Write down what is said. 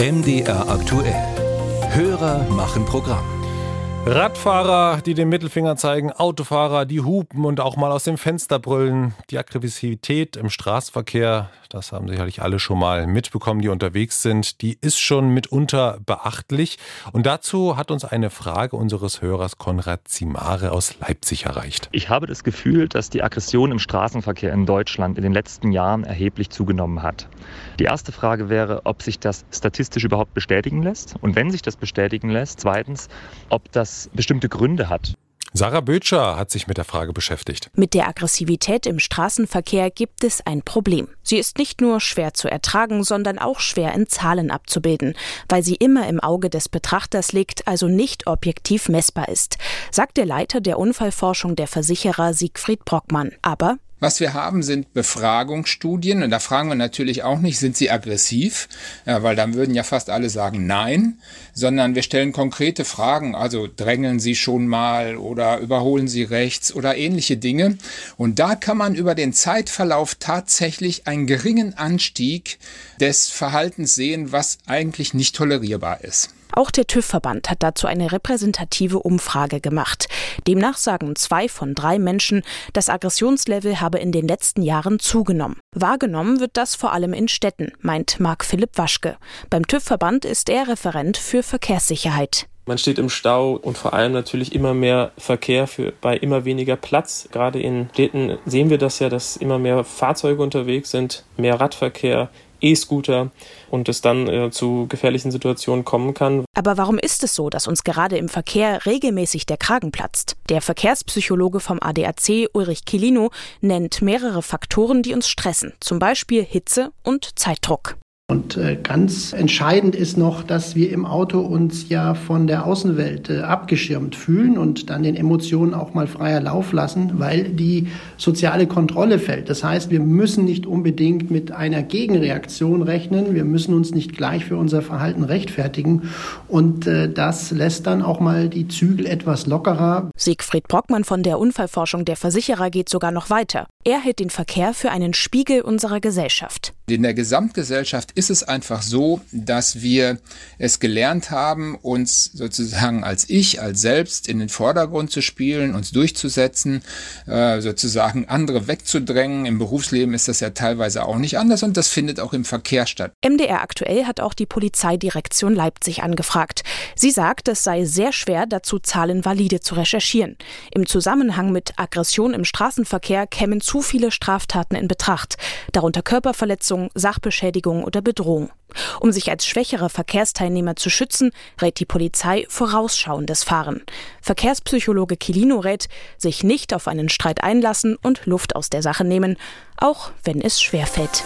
MDR aktuell. Hörer machen Programm. Radfahrer, die den Mittelfinger zeigen, Autofahrer, die hupen und auch mal aus dem Fenster brüllen. Die Aggressivität im Straßenverkehr, das haben sicherlich alle schon mal mitbekommen, die unterwegs sind, die ist schon mitunter beachtlich. Und dazu hat uns eine Frage unseres Hörers Konrad Zimare aus Leipzig erreicht. Ich habe das Gefühl, dass die Aggression im Straßenverkehr in Deutschland in den letzten Jahren erheblich zugenommen hat. Die erste Frage wäre, ob sich das statistisch überhaupt bestätigen lässt. Und wenn sich das bestätigen lässt, zweitens, ob das bestimmte Gründe hat. Sarah Bötscher hat sich mit der Frage beschäftigt. Mit der Aggressivität im Straßenverkehr gibt es ein Problem. Sie ist nicht nur schwer zu ertragen, sondern auch schwer in Zahlen abzubilden, weil sie immer im Auge des Betrachters liegt, also nicht objektiv messbar ist, sagt der Leiter der Unfallforschung der Versicherer Siegfried Brockmann. Aber was wir haben, sind Befragungsstudien und da fragen wir natürlich auch nicht, sind sie aggressiv, ja, weil dann würden ja fast alle sagen nein, sondern wir stellen konkrete Fragen, also drängeln sie schon mal oder überholen sie rechts oder ähnliche Dinge. Und da kann man über den Zeitverlauf tatsächlich einen geringen Anstieg des Verhaltens sehen, was eigentlich nicht tolerierbar ist. Auch der TÜV-Verband hat dazu eine repräsentative Umfrage gemacht. Demnach sagen zwei von drei Menschen, das Aggressionslevel habe in den letzten Jahren zugenommen. Wahrgenommen wird das vor allem in Städten, meint Marc Philipp Waschke. Beim TÜV-Verband ist er Referent für Verkehrssicherheit. Man steht im Stau und vor allem natürlich immer mehr Verkehr für, bei immer weniger Platz. Gerade in Städten sehen wir das ja, dass immer mehr Fahrzeuge unterwegs sind, mehr Radverkehr, E-Scooter und es dann äh, zu gefährlichen Situationen kommen kann. Aber warum ist es so, dass uns gerade im Verkehr regelmäßig der Kragen platzt? Der Verkehrspsychologe vom ADAC Ulrich Kilino nennt mehrere Faktoren, die uns stressen, zum Beispiel Hitze und Zeitdruck. Und äh, ganz entscheidend ist noch, dass wir im Auto uns ja von der Außenwelt äh, abgeschirmt fühlen und dann den Emotionen auch mal freier Lauf lassen, weil die soziale Kontrolle fällt. Das heißt, wir müssen nicht unbedingt mit einer Gegenreaktion rechnen. Wir müssen uns nicht gleich für unser Verhalten rechtfertigen. Und äh, das lässt dann auch mal die Zügel etwas lockerer. Siegfried Brockmann von der Unfallforschung der Versicherer geht sogar noch weiter. Er hält den Verkehr für einen Spiegel unserer Gesellschaft. In der Gesamtgesellschaft ist es einfach so, dass wir es gelernt haben, uns sozusagen als Ich, als Selbst in den Vordergrund zu spielen, uns durchzusetzen, äh, sozusagen andere wegzudrängen. Im Berufsleben ist das ja teilweise auch nicht anders und das findet auch im Verkehr statt. MDR aktuell hat auch die Polizeidirektion Leipzig angefragt. Sie sagt, es sei sehr schwer, dazu Zahlen valide zu recherchieren. Im Zusammenhang mit Aggression im Straßenverkehr kämen zu viele Straftaten in Betracht, darunter Körperverletzung, Sachbeschädigung oder Bedrohung. Um sich als schwächere Verkehrsteilnehmer zu schützen, rät die Polizei vorausschauendes Fahren. Verkehrspsychologe Kilino rät, sich nicht auf einen Streit einlassen und Luft aus der Sache nehmen, auch wenn es schwerfällt.